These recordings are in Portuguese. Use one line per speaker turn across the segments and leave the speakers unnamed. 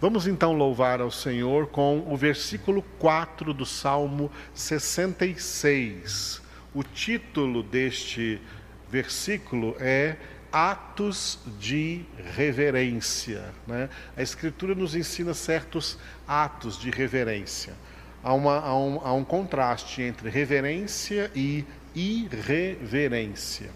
Vamos então louvar ao Senhor com o versículo 4 do Salmo 66. O título deste versículo é Atos de reverência. Né? A Escritura nos ensina certos atos de reverência. Há, uma, há, um, há um contraste entre reverência e irreverência.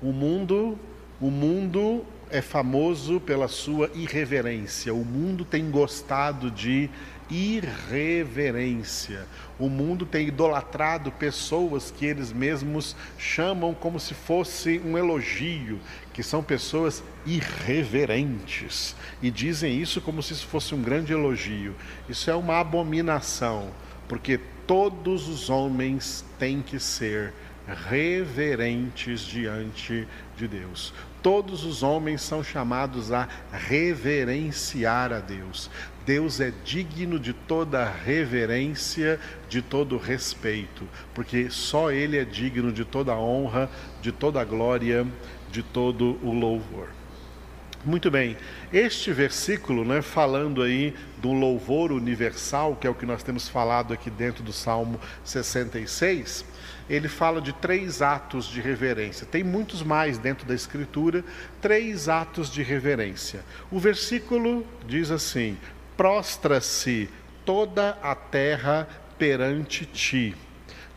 O mundo, o mundo é famoso pela sua irreverência. O mundo tem gostado de irreverência. O mundo tem idolatrado pessoas que eles mesmos chamam como se fosse um elogio, que são pessoas irreverentes. E dizem isso como se isso fosse um grande elogio. Isso é uma abominação, porque todos os homens têm que ser reverentes diante de Deus. Todos os homens são chamados a reverenciar a Deus. Deus é digno de toda reverência, de todo respeito, porque só Ele é digno de toda honra, de toda glória, de todo o louvor. Muito bem, este versículo, né, falando aí do louvor universal, que é o que nós temos falado aqui dentro do Salmo 66, ele fala de três atos de reverência. Tem muitos mais dentro da Escritura, três atos de reverência. O versículo diz assim: prostra-se toda a terra perante ti,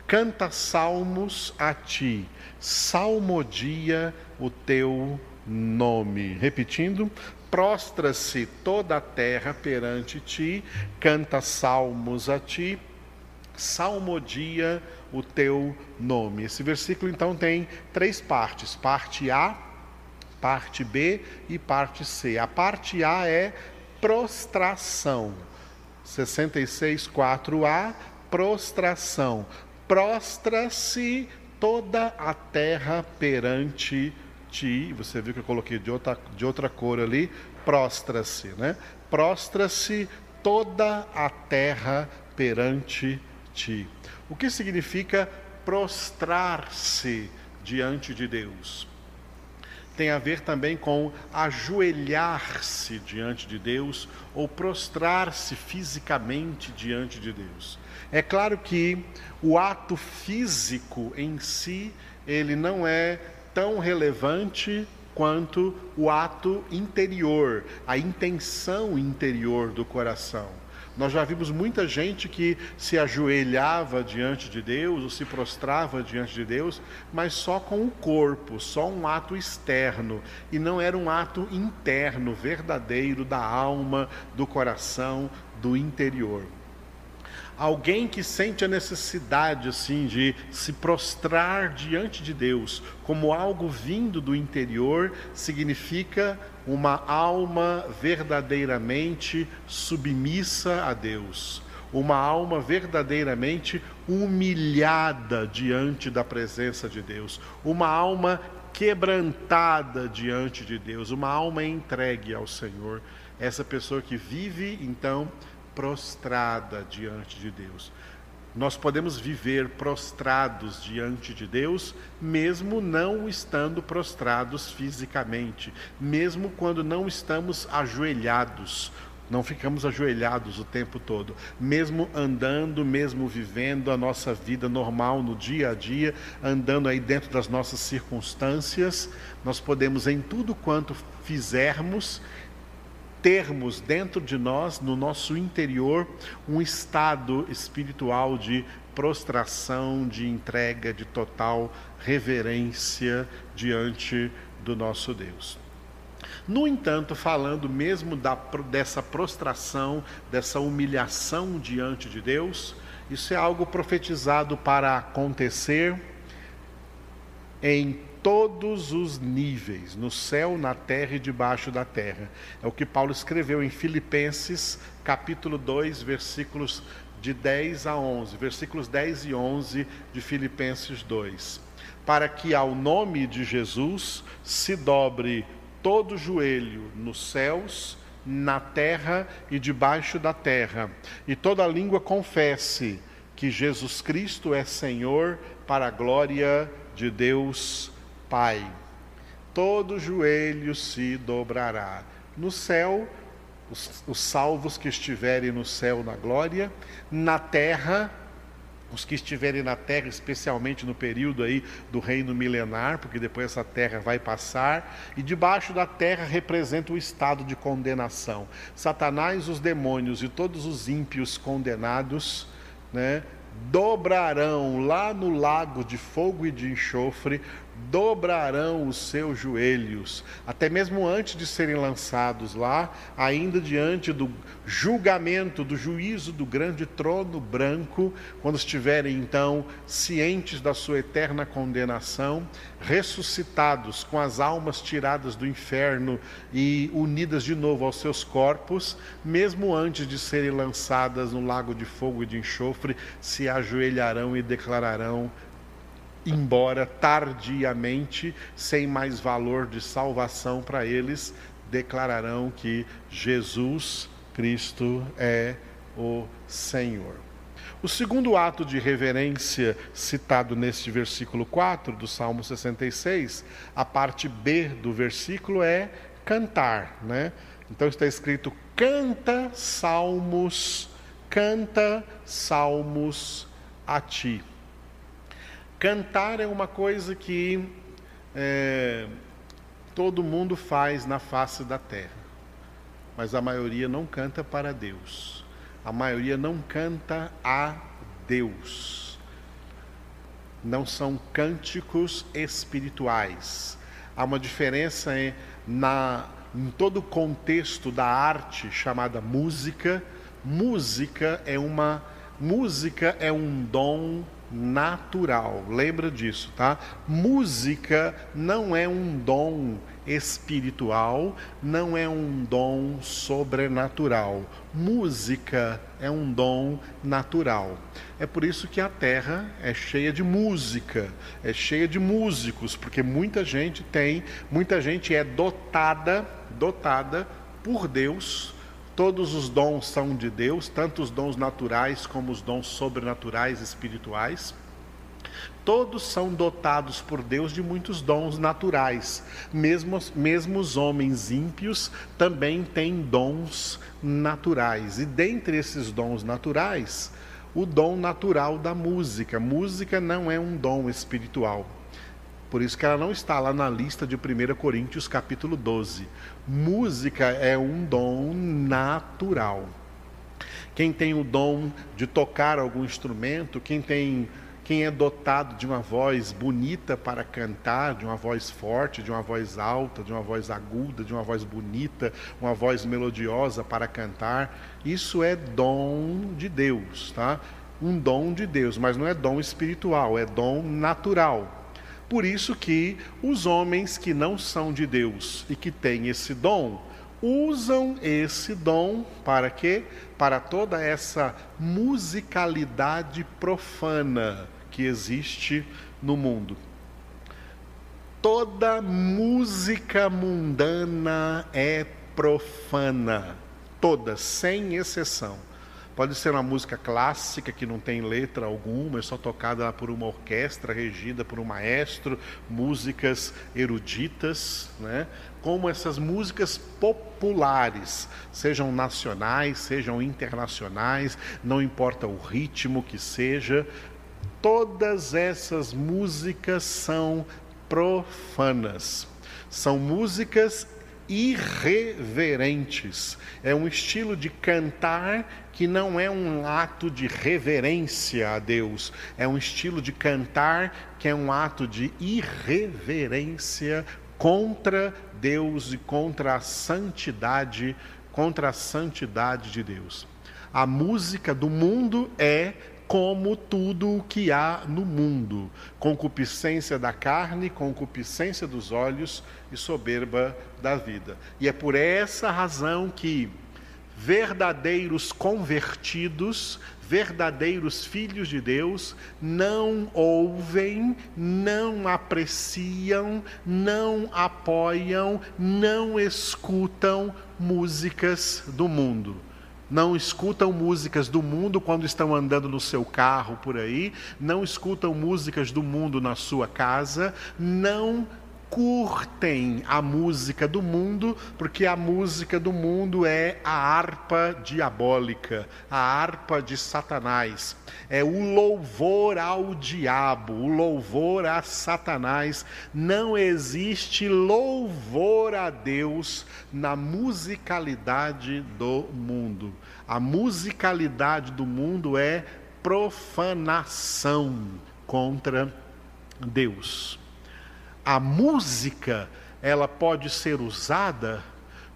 canta salmos a ti, salmodia o teu nome. Repetindo, prostra-se toda a terra perante ti, canta salmos a ti, salmodia o teu nome. Esse versículo então tem três partes: parte A, parte B e parte C. A parte A é prostração. 66, 4a, prostração. Prostra-se toda a terra perante ti. Você viu que eu coloquei de outra, de outra cor ali. Prostra-se, né? Prostra-se toda a terra perante ti. O que significa prostrar-se diante de Deus? Tem a ver também com ajoelhar-se diante de Deus ou prostrar-se fisicamente diante de Deus. É claro que o ato físico em si, ele não é tão relevante quanto o ato interior, a intenção interior do coração. Nós já vimos muita gente que se ajoelhava diante de Deus, ou se prostrava diante de Deus, mas só com o corpo, só um ato externo, e não era um ato interno, verdadeiro, da alma, do coração, do interior. Alguém que sente a necessidade assim de se prostrar diante de Deus como algo vindo do interior significa uma alma verdadeiramente submissa a Deus, uma alma verdadeiramente humilhada diante da presença de Deus, uma alma quebrantada diante de Deus, uma alma entregue ao Senhor. Essa pessoa que vive então prostrada diante de Deus. Nós podemos viver prostrados diante de Deus, mesmo não estando prostrados fisicamente, mesmo quando não estamos ajoelhados, não ficamos ajoelhados o tempo todo, mesmo andando, mesmo vivendo a nossa vida normal no dia a dia, andando aí dentro das nossas circunstâncias, nós podemos em tudo quanto fizermos termos dentro de nós, no nosso interior, um estado espiritual de prostração, de entrega, de total reverência diante do nosso Deus. No entanto, falando mesmo da, dessa prostração, dessa humilhação diante de Deus, isso é algo profetizado para acontecer em todos os níveis, no céu, na terra e debaixo da terra. É o que Paulo escreveu em Filipenses, capítulo 2, versículos de 10 a 11, versículos 10 e 11 de Filipenses 2. Para que ao nome de Jesus se dobre todo joelho nos céus, na terra e debaixo da terra, e toda língua confesse que Jesus Cristo é Senhor para a glória de Deus Pai. Todo joelho se dobrará no céu, os, os salvos que estiverem no céu na glória, na terra os que estiverem na terra, especialmente no período aí do reino milenar, porque depois essa terra vai passar, e debaixo da terra representa o estado de condenação. Satanás, os demônios e todos os ímpios condenados, né, dobrarão lá no lago de fogo e de enxofre, dobrarão os seus joelhos, até mesmo antes de serem lançados lá, ainda diante do julgamento, do juízo do grande trono branco, quando estiverem então cientes da sua eterna condenação, ressuscitados com as almas tiradas do inferno e unidas de novo aos seus corpos, mesmo antes de serem lançadas no lago de fogo e de enxofre, se ajoelharão e declararão embora tardiamente, sem mais valor de salvação para eles, declararão que Jesus Cristo é o Senhor. O segundo ato de reverência citado neste versículo 4 do Salmo 66, a parte B do versículo é cantar, né? Então está escrito: canta salmos, canta salmos a ti. Cantar é uma coisa que é, todo mundo faz na face da terra, mas a maioria não canta para Deus. A maioria não canta a Deus. Não são cânticos espirituais. Há uma diferença em, na, em todo o contexto da arte chamada música. Música é uma música é um dom natural. Lembra disso, tá? Música não é um dom espiritual, não é um dom sobrenatural. Música é um dom natural. É por isso que a terra é cheia de música, é cheia de músicos, porque muita gente tem, muita gente é dotada, dotada por Deus Todos os dons são de Deus, tanto os dons naturais como os dons sobrenaturais espirituais. Todos são dotados por Deus de muitos dons naturais. Mesmo, mesmo os homens ímpios também têm dons naturais. E dentre esses dons naturais, o dom natural da música. Música não é um dom espiritual. Por isso que ela não está lá na lista de 1 Coríntios capítulo 12. Música é um dom natural. Quem tem o dom de tocar algum instrumento, quem tem quem é dotado de uma voz bonita para cantar, de uma voz forte, de uma voz alta, de uma voz aguda, de uma voz bonita, uma voz melodiosa para cantar, isso é dom de Deus, tá? Um dom de Deus, mas não é dom espiritual, é dom natural. Por isso que os homens que não são de Deus e que têm esse dom, usam esse dom para quê? Para toda essa musicalidade profana que existe no mundo. Toda música mundana é profana, toda, sem exceção. Pode ser uma música clássica que não tem letra alguma, é só tocada por uma orquestra regida por um maestro, músicas eruditas, né? como essas músicas populares, sejam nacionais, sejam internacionais, não importa o ritmo que seja, todas essas músicas são profanas. São músicas irreverentes. É um estilo de cantar que não é um ato de reverência a Deus, é um estilo de cantar que é um ato de irreverência contra Deus e contra a santidade, contra a santidade de Deus. A música do mundo é como tudo o que há no mundo: concupiscência da carne, concupiscência dos olhos e soberba da vida. E é por essa razão que verdadeiros convertidos, verdadeiros filhos de Deus, não ouvem, não apreciam, não apoiam, não escutam músicas do mundo não escutam músicas do mundo quando estão andando no seu carro por aí, não escutam músicas do mundo na sua casa, não curtem a música do mundo, porque a música do mundo é a harpa diabólica, a harpa de Satanás. É o louvor ao diabo, o louvor a Satanás. Não existe louvor a Deus na musicalidade do mundo. A musicalidade do mundo é profanação contra Deus a música ela pode ser usada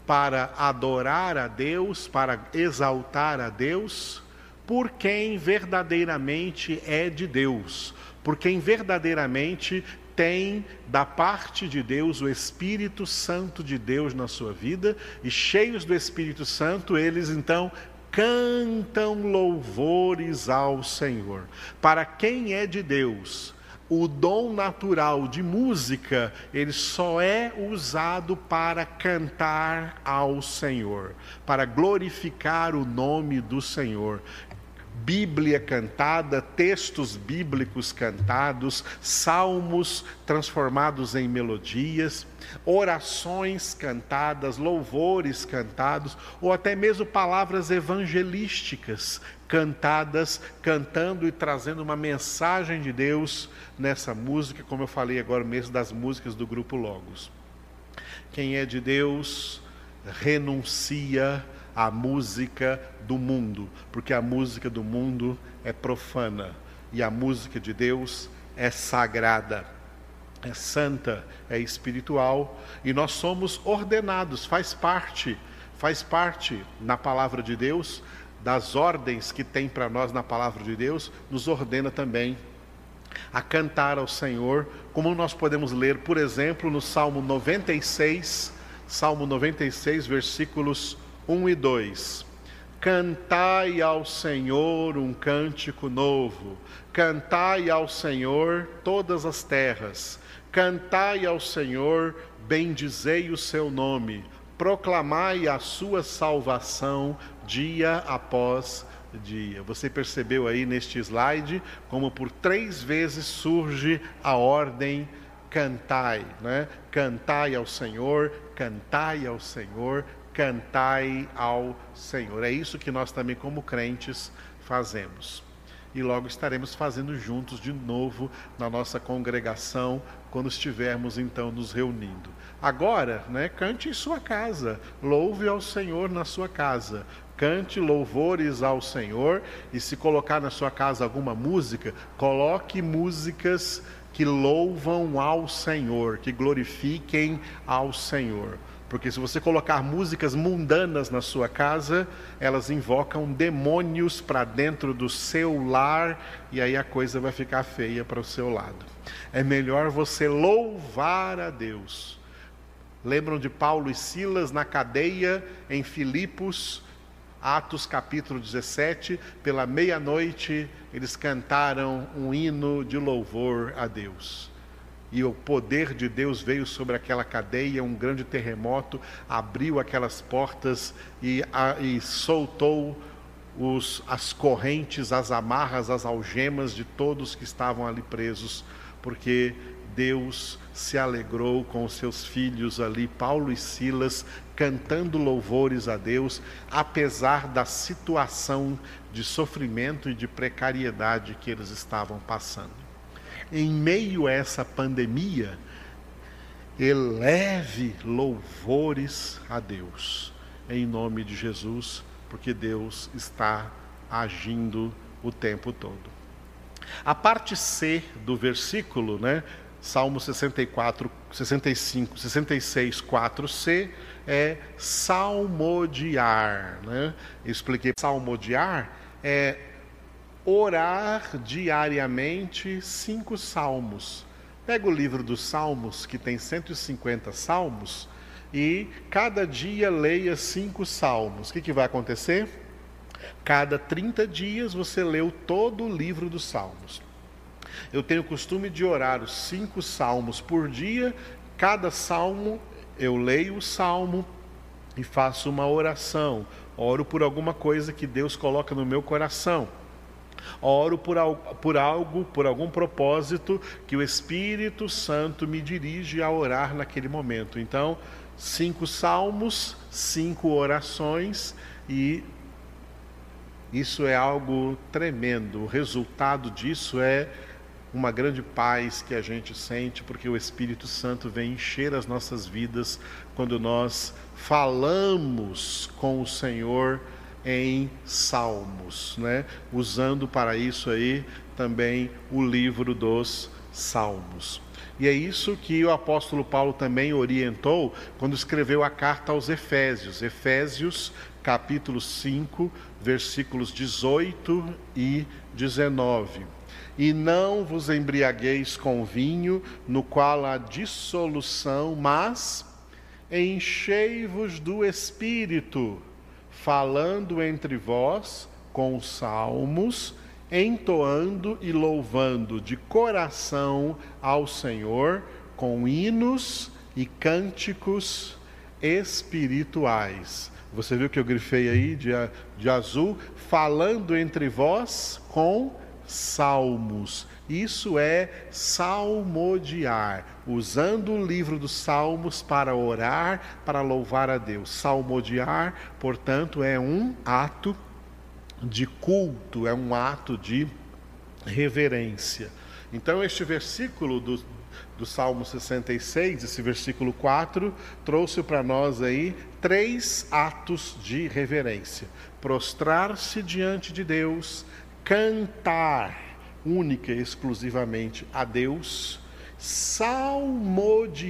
para adorar a Deus, para exaltar a Deus, por quem verdadeiramente é de Deus, por quem verdadeiramente tem da parte de Deus o Espírito Santo de Deus na sua vida, e cheios do Espírito Santo, eles então cantam louvores ao Senhor. Para quem é de Deus, o dom natural de música, ele só é usado para cantar ao Senhor, para glorificar o nome do Senhor. Bíblia cantada, textos bíblicos cantados, salmos transformados em melodias, orações cantadas, louvores cantados, ou até mesmo palavras evangelísticas cantadas, cantando e trazendo uma mensagem de Deus nessa música, como eu falei agora mesmo das músicas do grupo Logos. Quem é de Deus renuncia à música do mundo, porque a música do mundo é profana e a música de Deus é sagrada, é santa, é espiritual e nós somos ordenados, faz parte, faz parte na palavra de Deus das ordens que tem para nós na palavra de Deus, nos ordena também a cantar ao Senhor, como nós podemos ler, por exemplo, no Salmo 96, Salmo 96, versículos 1 e 2. Cantai ao Senhor um cântico novo, cantai ao Senhor todas as terras, cantai ao Senhor, bendizei o seu nome, proclamai a sua salvação dia após dia. Você percebeu aí neste slide como por três vezes surge a ordem cantai, né? Cantai ao Senhor, cantai ao Senhor, cantai ao Senhor. É isso que nós também como crentes fazemos. E logo estaremos fazendo juntos de novo na nossa congregação, quando estivermos então nos reunindo. Agora, né, cante em sua casa, louve ao Senhor na sua casa, cante louvores ao Senhor e se colocar na sua casa alguma música, coloque músicas que louvam ao Senhor, que glorifiquem ao Senhor. Porque se você colocar músicas mundanas na sua casa, elas invocam demônios para dentro do seu lar e aí a coisa vai ficar feia para o seu lado. É melhor você louvar a Deus. Lembram de Paulo e Silas na cadeia em Filipos? Atos capítulo 17, pela meia-noite, eles cantaram um hino de louvor a Deus. E o poder de Deus veio sobre aquela cadeia, um grande terremoto abriu aquelas portas e, a, e soltou os, as correntes, as amarras, as algemas de todos que estavam ali presos, porque Deus se alegrou com os seus filhos ali, Paulo e Silas, cantando louvores a Deus, apesar da situação de sofrimento e de precariedade que eles estavam passando. Em meio a essa pandemia, eleve louvores a Deus, em nome de Jesus, porque Deus está agindo o tempo todo. A parte C do versículo, né, Salmo 64, 65, 66, 4c é salmodiar. Né? Eu expliquei salmodiar é orar diariamente cinco salmos. Pega o livro dos Salmos, que tem 150 salmos, e cada dia leia cinco salmos. O que, que vai acontecer? Cada 30 dias você leu todo o livro dos Salmos. Eu tenho o costume de orar os cinco salmos por dia. Cada salmo eu leio o salmo e faço uma oração. Oro por alguma coisa que Deus coloca no meu coração. Oro por, por algo, por algum propósito que o Espírito Santo me dirige a orar naquele momento. Então, cinco salmos, cinco orações e isso é algo tremendo. O resultado disso é uma grande paz que a gente sente, porque o Espírito Santo vem encher as nossas vidas quando nós falamos com o Senhor em salmos, né? Usando para isso aí também o livro dos salmos. E é isso que o apóstolo Paulo também orientou quando escreveu a carta aos Efésios. Efésios, capítulo 5, versículos 18 e 19. E não vos embriagueis com vinho, no qual há dissolução, mas enchei-vos do espírito, falando entre vós com salmos, entoando e louvando de coração ao Senhor com hinos e cânticos espirituais. Você viu que eu grifei aí de, de azul? Falando entre vós com salmos. Isso é salmodiar, usando o livro dos salmos para orar, para louvar a Deus. Salmodiar, portanto, é um ato de culto, é um ato de reverência. Então, este versículo do, do Salmo 66, esse versículo 4, trouxe para nós aí três atos de reverência: prostrar-se diante de Deus, cantar única e exclusivamente a Deus, salmodiar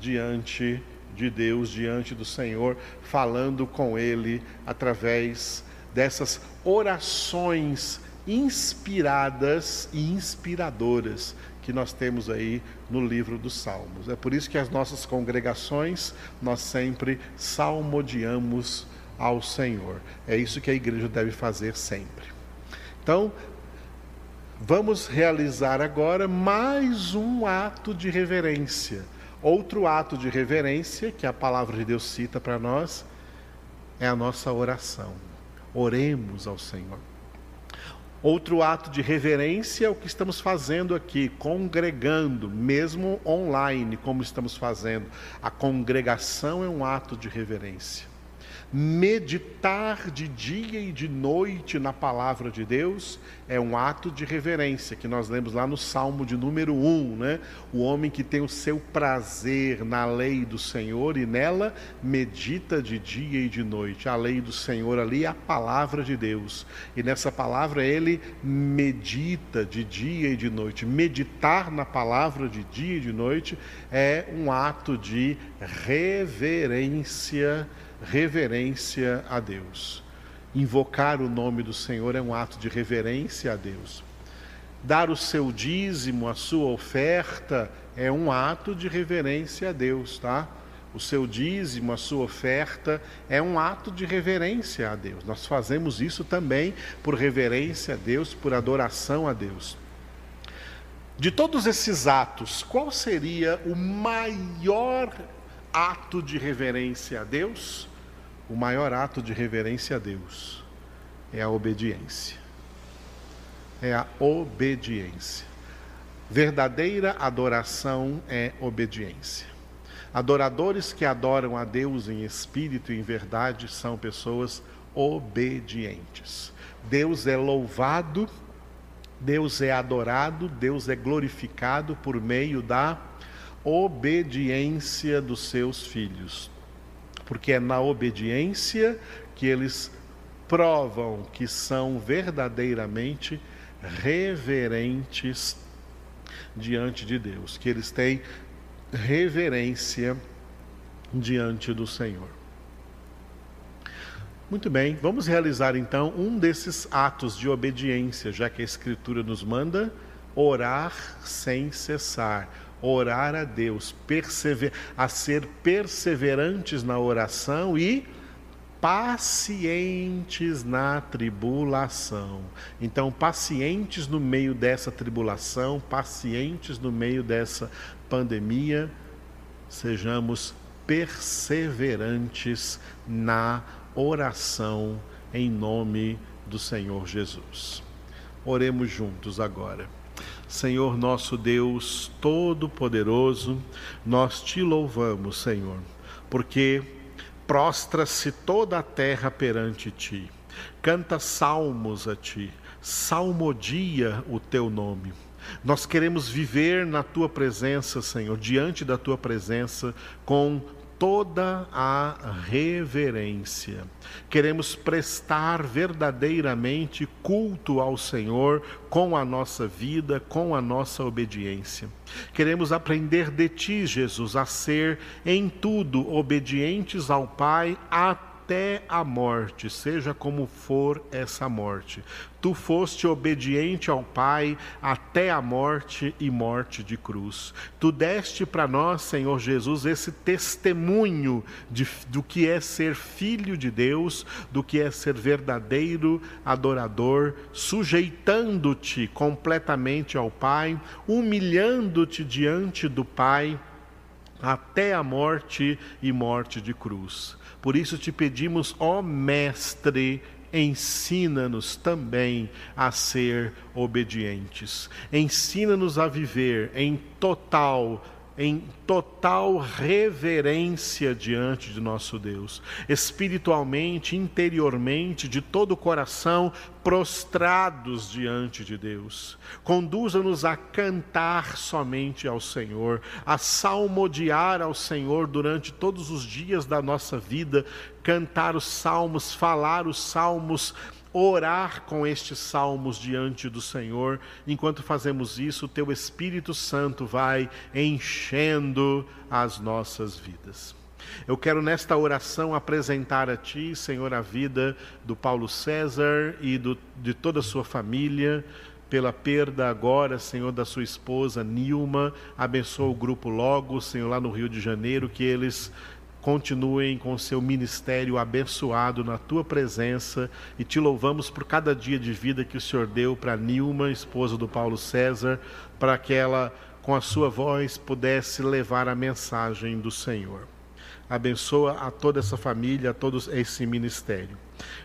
diante de Deus, diante do Senhor, falando com Ele através dessas orações inspiradas e inspiradoras que nós temos aí no livro dos Salmos. É por isso que as nossas congregações nós sempre salmodiamos ao Senhor. É isso que a igreja deve fazer sempre. Então, vamos realizar agora mais um ato de reverência. Outro ato de reverência que a palavra de Deus cita para nós é a nossa oração. Oremos ao Senhor. Outro ato de reverência é o que estamos fazendo aqui, congregando, mesmo online, como estamos fazendo. A congregação é um ato de reverência meditar de dia e de noite na palavra de Deus é um ato de reverência, que nós lemos lá no Salmo de número 1, né? O homem que tem o seu prazer na lei do Senhor e nela medita de dia e de noite. A lei do Senhor ali é a palavra de Deus. E nessa palavra ele medita de dia e de noite. Meditar na palavra de dia e de noite é um ato de reverência reverência a Deus. Invocar o nome do Senhor é um ato de reverência a Deus. Dar o seu dízimo, a sua oferta, é um ato de reverência a Deus, tá? O seu dízimo, a sua oferta, é um ato de reverência a Deus. Nós fazemos isso também por reverência a Deus, por adoração a Deus. De todos esses atos, qual seria o maior ato de reverência a Deus? O maior ato de reverência a Deus é a obediência. É a obediência. Verdadeira adoração é obediência. Adoradores que adoram a Deus em espírito e em verdade são pessoas obedientes. Deus é louvado, Deus é adorado, Deus é glorificado por meio da obediência dos seus filhos porque é na obediência que eles provam que são verdadeiramente reverentes diante de Deus, que eles têm reverência diante do Senhor. Muito bem, vamos realizar então um desses atos de obediência, já que a Escritura nos manda orar sem cessar orar a Deus, a ser perseverantes na oração e pacientes na tribulação. Então, pacientes no meio dessa tribulação, pacientes no meio dessa pandemia, sejamos perseverantes na oração em nome do Senhor Jesus. Oremos juntos agora. Senhor nosso Deus Todo-Poderoso, nós te louvamos, Senhor, porque prostra-se toda a terra perante ti, canta salmos a ti, salmodia o teu nome. Nós queremos viver na tua presença, Senhor, diante da tua presença, com toda a reverência. Queremos prestar verdadeiramente culto ao Senhor com a nossa vida, com a nossa obediência. Queremos aprender de ti, Jesus, a ser em tudo obedientes ao Pai até até a morte, seja como for essa morte. Tu foste obediente ao Pai até a morte e morte de cruz. Tu deste para nós, Senhor Jesus, esse testemunho de, do que é ser filho de Deus, do que é ser verdadeiro adorador, sujeitando-te completamente ao Pai, humilhando-te diante do Pai até a morte e morte de cruz. Por isso te pedimos, ó Mestre, ensina-nos também a ser obedientes. Ensina-nos a viver em total em total reverência diante de nosso Deus, espiritualmente, interiormente, de todo o coração, prostrados diante de Deus. Conduza-nos a cantar somente ao Senhor, a salmodiar ao Senhor durante todos os dias da nossa vida, cantar os salmos, falar os salmos, orar com estes salmos diante do Senhor. Enquanto fazemos isso, o teu Espírito Santo vai enchendo as nossas vidas. Eu quero nesta oração apresentar a Ti, Senhor, a vida do Paulo César e do, de toda a sua família, pela perda agora, Senhor, da sua esposa Nilma. Abençoa o grupo Logo, Senhor, lá no Rio de Janeiro, que eles continuem com o seu ministério abençoado na tua presença e te louvamos por cada dia de vida que o Senhor deu para Nilma, esposa do Paulo César, para que ela, com a sua voz, pudesse levar a mensagem do Senhor. Abençoa a toda essa família, a todo esse ministério.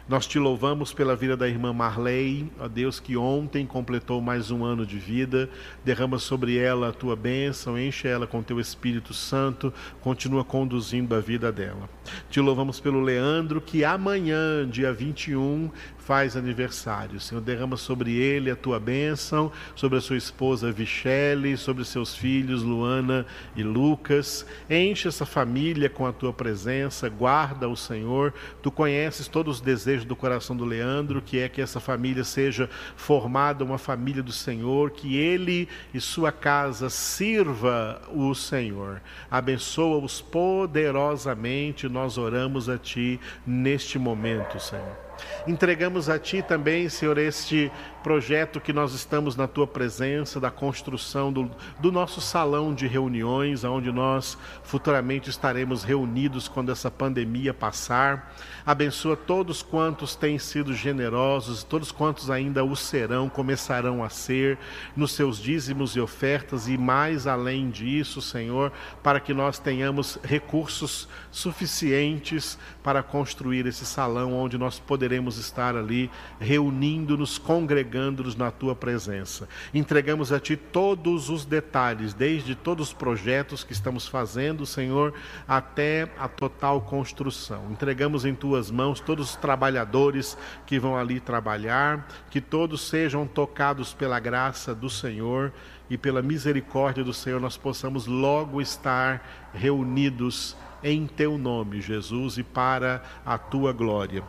Nós te louvamos pela vida da irmã Marley, ó Deus, que ontem completou mais um ano de vida. Derrama sobre ela a tua bênção, enche ela com teu Espírito Santo, continua conduzindo a vida dela. Te louvamos pelo Leandro, que amanhã, dia 21, faz aniversário. Senhor, derrama sobre ele a tua bênção, sobre a sua esposa Vichele, sobre seus filhos Luana e Lucas. Enche essa família com a tua presença, guarda o Senhor. Tu conheces todos os desejos do coração do Leandro, que é que essa família seja formada uma família do Senhor, que ele e sua casa sirva o Senhor. Abençoa-os poderosamente. Nós oramos a ti neste momento, Senhor. Entregamos a Ti também, Senhor, este projeto que nós estamos na Tua presença, da construção do, do nosso salão de reuniões, onde nós futuramente estaremos reunidos quando essa pandemia passar. Abençoa todos quantos têm sido generosos, todos quantos ainda o serão, começarão a ser, nos seus dízimos e ofertas, e mais além disso, Senhor, para que nós tenhamos recursos suficientes para construir esse salão onde nós poderemos estar ali reunindo-nos, congregando-nos na tua presença. Entregamos a ti todos os detalhes, desde todos os projetos que estamos fazendo, Senhor, até a total construção. Entregamos em tuas mãos todos os trabalhadores que vão ali trabalhar, que todos sejam tocados pela graça do Senhor e pela misericórdia do Senhor, nós possamos logo estar reunidos em teu nome, Jesus, e para a tua glória.